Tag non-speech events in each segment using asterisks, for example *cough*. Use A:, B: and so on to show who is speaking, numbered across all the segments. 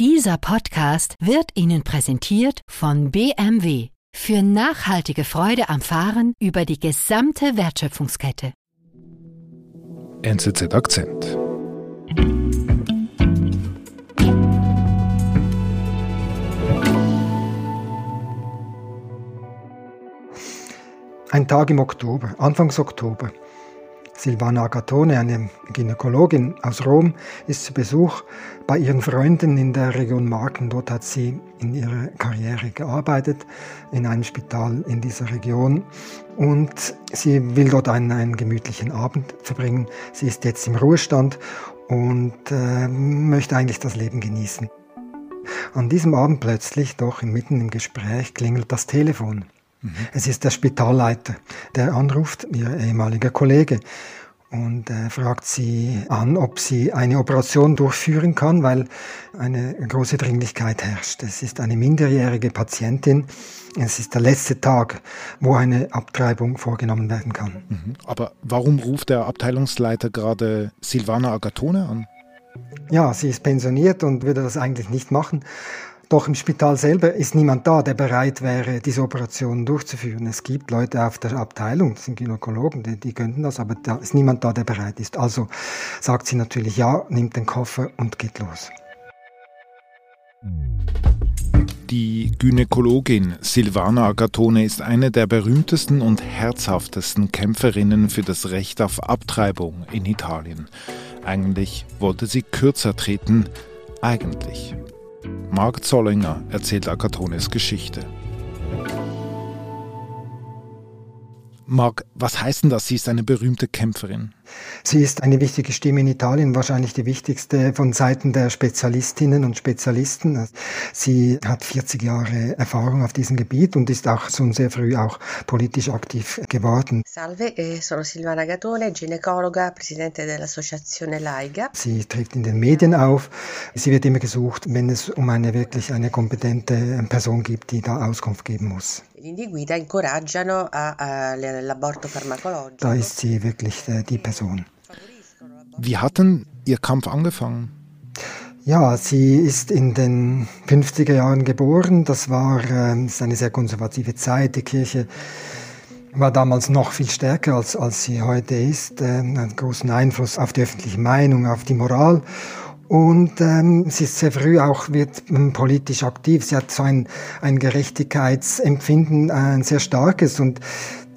A: Dieser Podcast wird Ihnen präsentiert von BMW für nachhaltige Freude am Fahren über die gesamte Wertschöpfungskette.
B: NZZ Akzent.
C: Ein Tag im Oktober, Anfangs Oktober. Silvana Agatone, eine Gynäkologin aus Rom, ist zu Besuch bei ihren Freunden in der Region Marken. Dort hat sie in ihrer Karriere gearbeitet, in einem Spital in dieser Region. Und sie will dort einen, einen gemütlichen Abend verbringen. Sie ist jetzt im Ruhestand und äh, möchte eigentlich das Leben genießen. An diesem Abend plötzlich, doch mitten im Gespräch, klingelt das Telefon. Es ist der Spitalleiter, der anruft, ihr ehemaliger Kollege, und äh, fragt sie an, ob sie eine Operation durchführen kann, weil eine große Dringlichkeit herrscht. Es ist eine minderjährige Patientin. Es ist der letzte Tag, wo eine Abtreibung vorgenommen werden kann.
B: Mhm. Aber warum ruft der Abteilungsleiter gerade Silvana Agatone an?
C: Ja, sie ist pensioniert und würde das eigentlich nicht machen. Doch im Spital selber ist niemand da, der bereit wäre, diese Operationen durchzuführen. Es gibt Leute auf der Abteilung, das sind Gynäkologen, die, die könnten das, aber da ist niemand da, der bereit ist. Also sagt sie natürlich ja, nimmt den Koffer und geht los.
B: Die Gynäkologin Silvana Agatone ist eine der berühmtesten und herzhaftesten Kämpferinnen für das Recht auf Abtreibung in Italien. Eigentlich wollte sie kürzer treten, eigentlich. Mark Zollinger erzählt Akatones Geschichte. Mark, was heißt denn das? Sie ist eine berühmte Kämpferin.
C: Sie ist eine wichtige Stimme in Italien, wahrscheinlich die wichtigste von Seiten der Spezialistinnen und Spezialisten. Sie hat 40 Jahre Erfahrung auf diesem Gebiet und ist auch schon sehr früh auch politisch aktiv geworden.
D: Salve, eh, sono Silvana Gatone, ginecologa, Presidente dell'Associazione Laiga.
C: Sie tritt in den Medien auf. Sie wird immer gesucht, wenn es um eine wirklich eine kompetente Person gibt, die da Auskunft geben muss. Da ist sie wirklich äh, die Person.
B: Wie hat denn Ihr Kampf angefangen?
C: Ja, sie ist in den 50er Jahren geboren. Das war äh, eine sehr konservative Zeit. Die Kirche war damals noch viel stärker als, als sie heute ist, äh, einen großen Einfluss auf die öffentliche Meinung, auf die Moral. Und ähm, sie ist sehr früh auch wird ähm, politisch aktiv. Sie hat so ein, ein Gerechtigkeitsempfinden, äh, ein sehr starkes und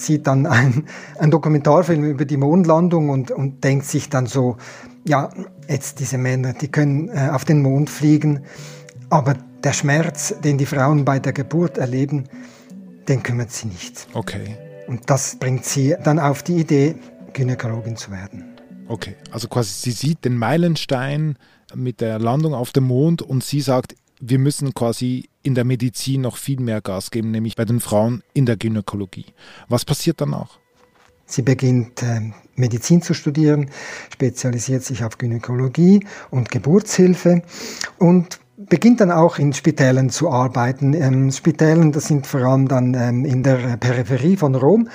C: sieht dann ein, ein Dokumentarfilm über die Mondlandung und, und denkt sich dann so, ja, jetzt diese Männer, die können äh, auf den Mond fliegen, aber der Schmerz, den die Frauen bei der Geburt erleben, den kümmert sie nicht.
B: Okay.
C: Und das bringt sie dann auf die Idee, Gynäkologin zu werden.
B: Okay, also quasi sie sieht den Meilenstein mit der Landung auf dem Mond und sie sagt, wir müssen quasi in der Medizin noch viel mehr Gas geben, nämlich bei den Frauen in der Gynäkologie. Was passiert danach?
C: Sie beginnt äh, Medizin zu studieren, spezialisiert sich auf Gynäkologie und Geburtshilfe und beginnt dann auch in Spitälern zu arbeiten. Ähm, Spitälen, das sind vor allem dann ähm, in der Peripherie von Rom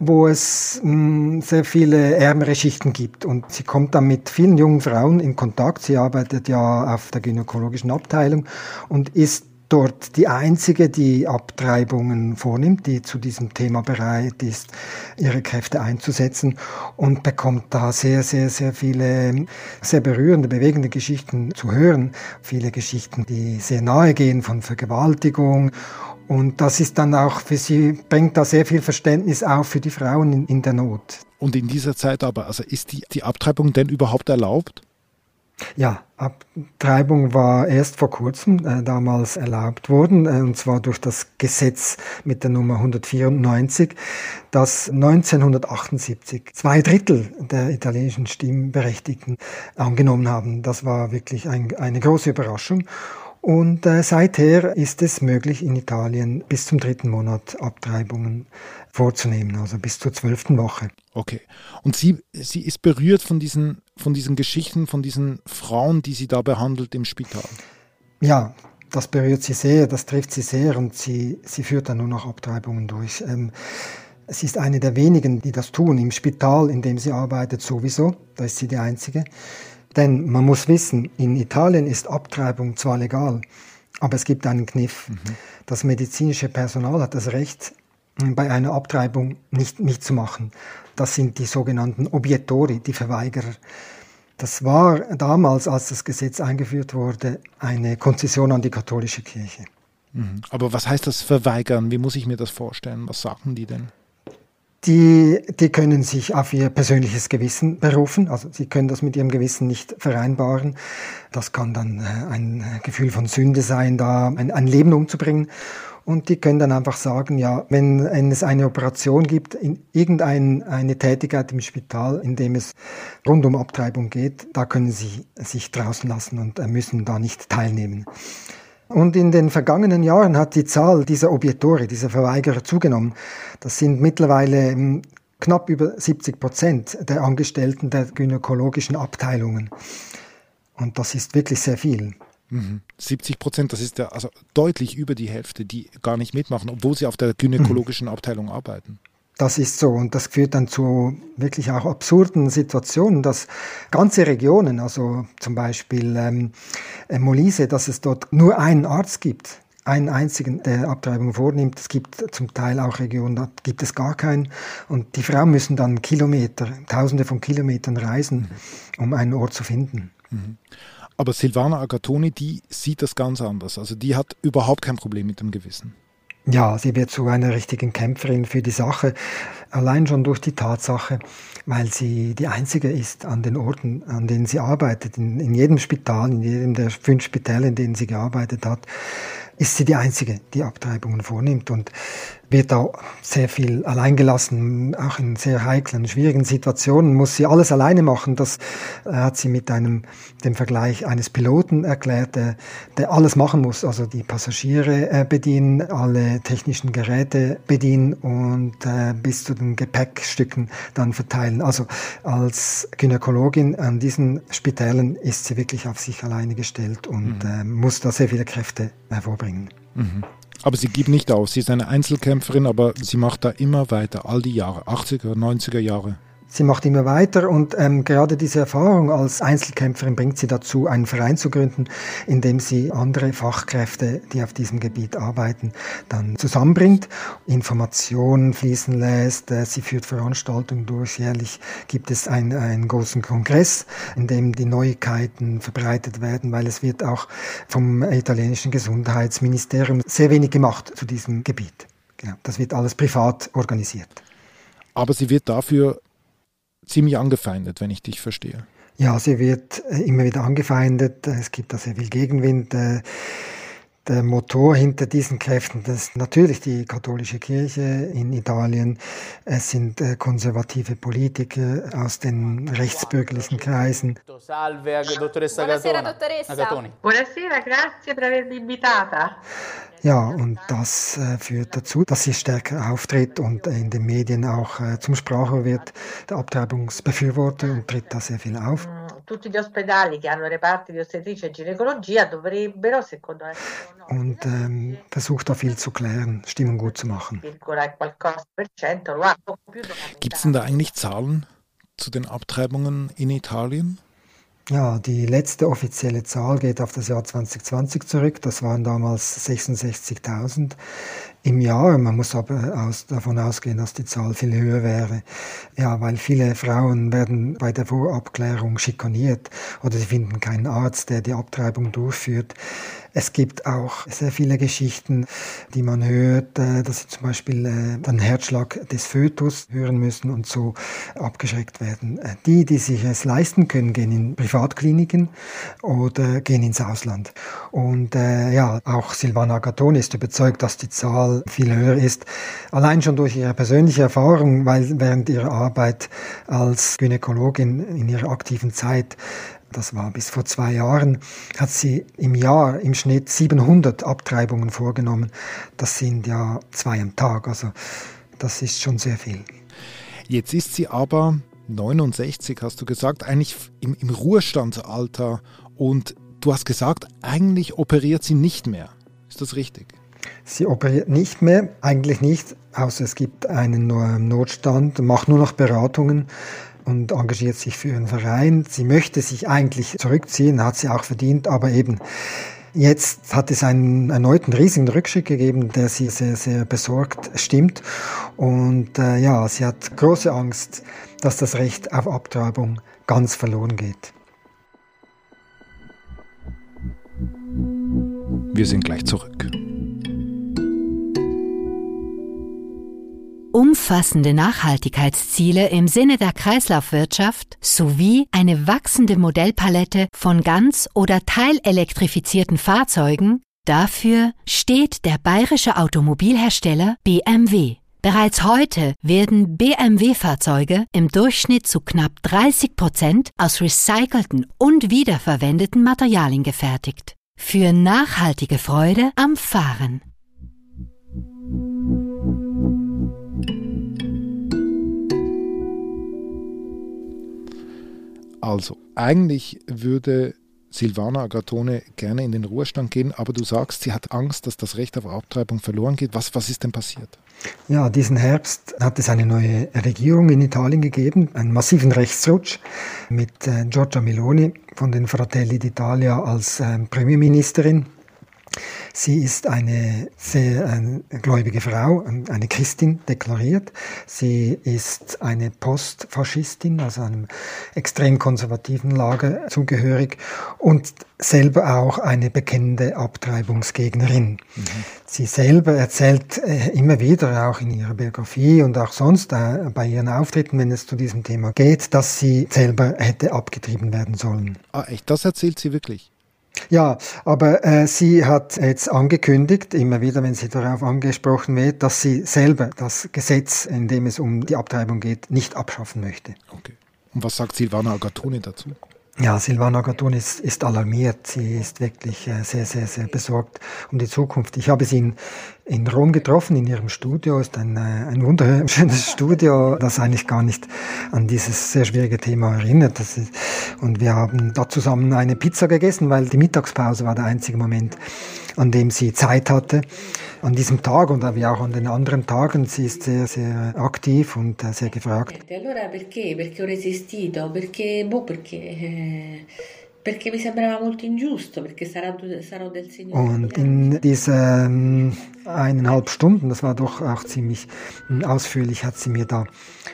C: wo es mm, sehr viele ärmere Schichten gibt. Und sie kommt dann mit vielen jungen Frauen in Kontakt. Sie arbeitet ja auf der gynäkologischen Abteilung und ist dort die einzige, die Abtreibungen vornimmt, die zu diesem Thema bereit ist, ihre Kräfte einzusetzen und bekommt da sehr, sehr, sehr viele sehr berührende, bewegende Geschichten zu hören. Viele Geschichten, die sehr nahe gehen von Vergewaltigung und das ist dann auch für sie, bringt da sehr viel Verständnis auf für die Frauen in, in der Not.
B: Und in dieser Zeit aber, also ist die, die Abtreibung denn überhaupt erlaubt?
C: Ja, Abtreibung war erst vor kurzem äh, damals erlaubt worden, äh, und zwar durch das Gesetz mit der Nummer 194, das 1978 zwei Drittel der italienischen Stimmberechtigten angenommen haben. Das war wirklich ein, eine große Überraschung. Und äh, seither ist es möglich, in Italien bis zum dritten Monat Abtreibungen vorzunehmen, also bis zur zwölften Woche.
B: Okay. Und sie, sie ist berührt von diesen, von diesen Geschichten, von diesen Frauen, die sie da behandelt im Spital.
C: Ja, das berührt sie sehr, das trifft sie sehr und sie, sie führt dann nur noch Abtreibungen durch. Ähm, es ist eine der wenigen, die das tun, im Spital, in dem sie arbeitet sowieso, da ist sie die Einzige. Denn man muss wissen, in Italien ist Abtreibung zwar legal, aber es gibt einen Kniff. Mhm. Das medizinische Personal hat das Recht, bei einer Abtreibung nicht mitzumachen. Das sind die sogenannten Obiettori, die Verweigerer. Das war damals, als das Gesetz eingeführt wurde, eine Konzession an die katholische Kirche.
B: Mhm. Aber was heißt das verweigern? Wie muss ich mir das vorstellen? Was sagen die denn?
C: Die, die können sich auf ihr persönliches Gewissen berufen. Also sie können das mit ihrem Gewissen nicht vereinbaren. Das kann dann äh, ein Gefühl von Sünde sein, da ein, ein Leben umzubringen. Und die können dann einfach sagen, ja, wenn, wenn es eine Operation gibt, in irgendeine Tätigkeit im Spital, in dem es rund um Abtreibung geht, da können sie sich draußen lassen und äh, müssen da nicht teilnehmen. Und in den vergangenen Jahren hat die Zahl dieser Obiettori, dieser Verweigerer zugenommen. Das sind mittlerweile ähm, knapp über 70 Prozent der Angestellten der gynäkologischen Abteilungen. Und das ist wirklich sehr viel.
B: 70 mhm. Prozent, das ist ja also deutlich über die Hälfte, die gar nicht mitmachen, obwohl sie auf der gynäkologischen Abteilung arbeiten.
C: Das ist so und das führt dann zu wirklich auch absurden Situationen, dass ganze Regionen, also zum Beispiel ähm, äh, Molise, dass es dort nur einen Arzt gibt, einen einzigen, der Abtreibung vornimmt. Es gibt zum Teil auch Regionen, da gibt es gar keinen. Und die Frauen müssen dann Kilometer, Tausende von Kilometern reisen, um einen Ort zu finden. Mhm.
B: Aber Silvana Agatoni, die sieht das ganz anders. Also die hat überhaupt kein Problem mit dem Gewissen.
C: Ja, sie wird zu einer richtigen Kämpferin für die Sache, allein schon durch die Tatsache, weil sie die einzige ist an den Orten, an denen sie arbeitet, in, in jedem Spital, in jedem der fünf Spitäle, in denen sie gearbeitet hat, ist sie die Einzige, die Abtreibungen vornimmt. Und wird da sehr viel alleingelassen, auch in sehr heiklen, schwierigen Situationen muss sie alles alleine machen. Das äh, hat sie mit einem, dem Vergleich eines Piloten erklärt, der, der alles machen muss, also die Passagiere äh, bedienen, alle technischen Geräte bedienen und äh, bis zu den Gepäckstücken dann verteilen. Also als Gynäkologin an diesen Spitälern ist sie wirklich auf sich alleine gestellt und mhm. äh, muss da sehr viele Kräfte hervorbringen.
B: Mhm. Aber sie gibt nicht auf. Sie ist eine Einzelkämpferin, aber sie macht da immer weiter, all die Jahre, 80er, 90er Jahre.
C: Sie macht immer weiter und ähm, gerade diese Erfahrung als Einzelkämpferin bringt sie dazu, einen Verein zu gründen, in dem sie andere Fachkräfte, die auf diesem Gebiet arbeiten, dann zusammenbringt, Informationen fließen lässt. Äh, sie führt Veranstaltungen durch. Jährlich gibt es ein, einen großen Kongress, in dem die Neuigkeiten verbreitet werden, weil es wird auch vom italienischen Gesundheitsministerium sehr wenig gemacht zu diesem Gebiet. Genau, das wird alles privat organisiert.
B: Aber sie wird dafür ziemlich angefeindet, wenn ich dich verstehe.
C: Ja, sie wird äh, immer wieder angefeindet. Es gibt da sehr viel Gegenwind. Äh, der Motor hinter diesen Kräften, das ist natürlich die katholische Kirche in Italien. Es sind äh, konservative Politiker aus den rechtsbürgerlichen Kreisen. Salve, dottoressa Buonasera, dottoressa. Buonasera, grazie per avermi invitata. Ja, und das äh, führt dazu, dass sie stärker auftritt und in den Medien auch äh, zum Sprache wird. Der Abtreibungsbefürworter und tritt da sehr viel auf. Mm, e Und ähm, versucht da viel zu klären, Stimmung gut zu machen.
B: Gibt es denn da eigentlich Zahlen zu den Abtreibungen in Italien?
C: Ja, die letzte offizielle Zahl geht auf das Jahr 2020 zurück. Das waren damals 66.000 im Jahr. Man muss aber aus, davon ausgehen, dass die Zahl viel höher wäre. Ja, weil viele Frauen werden bei der Vorabklärung schikaniert oder sie finden keinen Arzt, der die Abtreibung durchführt. Es gibt auch sehr viele Geschichten, die man hört, äh, dass sie zum Beispiel äh, den Herzschlag des Fötus hören müssen und so abgeschreckt werden. Äh, die, die sich es leisten können, gehen in Privatkliniken oder gehen ins Ausland. Und äh, ja, auch Silvana Gatoni ist überzeugt, dass die Zahl viel höher ist. Allein schon durch ihre persönliche Erfahrung, weil während ihrer Arbeit als Gynäkologin in ihrer aktiven Zeit das war bis vor zwei Jahren, hat sie im Jahr im Schnitt 700 Abtreibungen vorgenommen. Das sind ja zwei am Tag, also das ist schon sehr viel.
B: Jetzt ist sie aber 69, hast du gesagt, eigentlich im, im Ruhestandsalter und du hast gesagt, eigentlich operiert sie nicht mehr. Ist das richtig?
C: Sie operiert nicht mehr, eigentlich nicht, außer es gibt einen Notstand, macht nur noch Beratungen und engagiert sich für ihren Verein. Sie möchte sich eigentlich zurückziehen, hat sie auch verdient, aber eben Jetzt hat es einen erneuten riesigen Rückschritt gegeben, der sie sehr, sehr besorgt stimmt. Und äh, ja, sie hat große Angst, dass das Recht auf Abtreibung ganz verloren geht.
B: Wir sind gleich zurück.
A: Umfassende Nachhaltigkeitsziele im Sinne der Kreislaufwirtschaft sowie eine wachsende Modellpalette von ganz- oder teilelektrifizierten Fahrzeugen, dafür steht der bayerische Automobilhersteller BMW. Bereits heute werden BMW-Fahrzeuge im Durchschnitt zu knapp 30 Prozent aus recycelten und wiederverwendeten Materialien gefertigt. Für nachhaltige Freude am Fahren.
B: Also, eigentlich würde Silvana Agatone gerne in den Ruhestand gehen, aber du sagst, sie hat Angst, dass das Recht auf Abtreibung verloren geht. Was, was ist denn passiert?
C: Ja, diesen Herbst hat es eine neue Regierung in Italien gegeben, einen massiven Rechtsrutsch mit äh, Giorgia Meloni von den Fratelli d'Italia als äh, Premierministerin. Sie ist eine sehr gläubige Frau, eine Christin deklariert. Sie ist eine Postfaschistin, also einem extrem konservativen Lager zugehörig und selber auch eine bekennende Abtreibungsgegnerin. Mhm. Sie selber erzählt äh, immer wieder, auch in ihrer Biografie und auch sonst äh, bei ihren Auftritten, wenn es zu diesem Thema geht, dass sie selber hätte abgetrieben werden sollen.
B: Ah, echt? Das erzählt sie wirklich?
C: Ja, aber äh, sie hat jetzt angekündigt, immer wieder, wenn sie darauf angesprochen wird, dass sie selber das Gesetz, in dem es um die Abtreibung geht, nicht abschaffen möchte.
B: Okay. Und was sagt Silvana Agatoni dazu?
C: Ja, Silvana Gatun ist, ist alarmiert. Sie ist wirklich äh, sehr, sehr, sehr besorgt um die Zukunft. Ich habe sie in, in Rom getroffen, in ihrem Studio. Ist ein, äh, ein wunderschönes *laughs* Studio, das eigentlich gar nicht an dieses sehr schwierige Thema erinnert. Ist, und wir haben da zusammen eine Pizza gegessen, weil die Mittagspause war der einzige Moment, an dem sie Zeit hatte an diesem Tag und wie auch an den anderen Tagen. Sie ist sehr, sehr aktiv und äh, sehr gefragt.
E: Allora perché? Perché ho resistito? Perché, boh, perché,
C: Und in diesen eineinhalb Stunden, das war doch auch ziemlich hm, ausführlich, hat sie mir da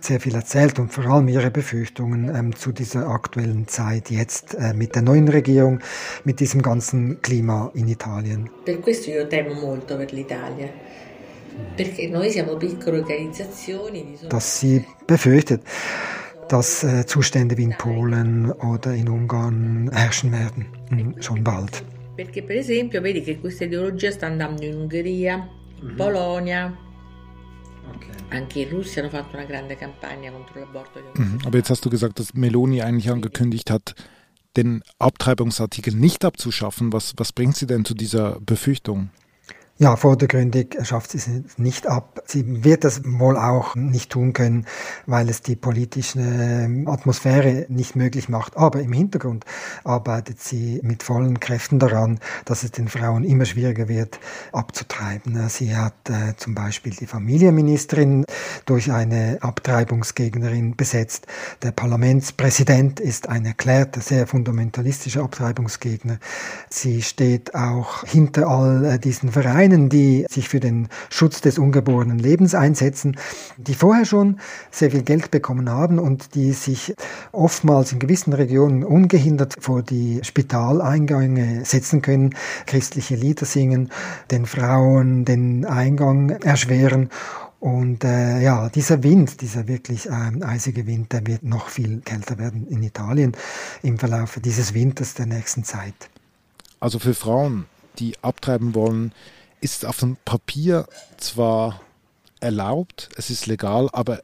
C: sehr viel erzählt und vor allem ihre Befürchtungen ähm, zu dieser aktuellen Zeit jetzt äh, mit der neuen Regierung, mit diesem ganzen Klima in Italien.
E: Per questo io temo molto per l'Italia. Perché noi siamo piccole organizzazioni.
C: Dass sie befürchtet, dass äh, Zustände wie in Polen oder in Ungarn herrschen werden, mh, schon bald.
E: Perché per esempio vedi che questa ideologia sta andando in Ungheria, in mhm. Polonia, Anche in Russia hanno fatto una grande campagna contro l'aborto.
B: Mhm. Aber jetzt hast du gesagt, dass Meloni eigentlich angekündigt hat, den Abtreibungsartikel nicht abzuschaffen. Was, was bringt sie denn zu dieser Befürchtung?
C: Ja, vordergründig schafft sie es nicht ab. Sie wird das wohl auch nicht tun können, weil es die politische ähm, Atmosphäre nicht möglich macht. Aber im Hintergrund arbeitet sie mit vollen Kräften daran, dass es den Frauen immer schwieriger wird, abzutreiben. Sie hat äh, zum Beispiel die Familienministerin durch eine Abtreibungsgegnerin besetzt. Der Parlamentspräsident ist ein erklärter, sehr fundamentalistischer Abtreibungsgegner. Sie steht auch hinter all äh, diesen Vereinen einen, die sich für den Schutz des ungeborenen Lebens einsetzen, die vorher schon sehr viel Geld bekommen haben und die sich oftmals in gewissen Regionen ungehindert vor die Spitaleingänge setzen können, christliche Lieder singen, den Frauen den Eingang erschweren und äh, ja, dieser Wind, dieser wirklich ähm, eisige Wind, der wird noch viel kälter werden in Italien im Verlauf dieses Winters der nächsten Zeit.
B: Also für Frauen, die abtreiben wollen, ist auf dem Papier zwar erlaubt, es ist legal, aber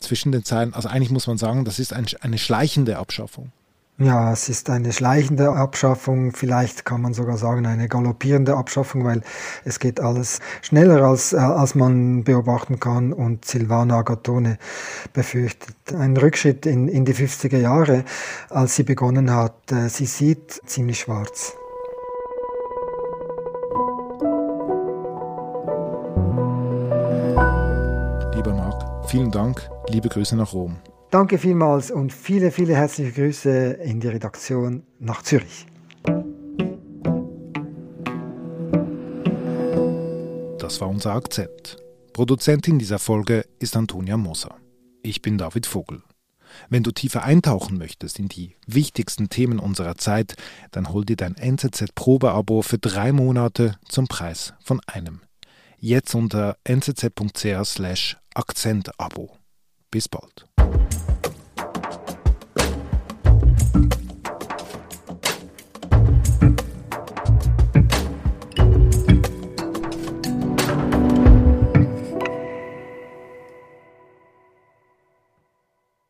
B: zwischen den Zeilen, also eigentlich muss man sagen, das ist ein, eine schleichende Abschaffung.
C: Ja, es ist eine schleichende Abschaffung, vielleicht kann man sogar sagen eine galoppierende Abschaffung, weil es geht alles schneller, als, äh, als man beobachten kann und Silvana Agatone befürchtet einen Rückschritt in, in die 50er Jahre, als sie begonnen hat. Äh, sie sieht ziemlich schwarz.
B: Vielen Dank, liebe Grüße nach Rom.
C: Danke vielmals und viele, viele herzliche Grüße in die Redaktion nach Zürich.
B: Das war unser Akzent. Produzentin dieser Folge ist Antonia Moser. Ich bin David Vogel. Wenn du tiefer eintauchen möchtest in die wichtigsten Themen unserer Zeit, dann hol dir dein NZZ-Probeabo für drei Monate zum Preis von einem. Jetzt unter nzz.ch/akzentabo. Bis bald.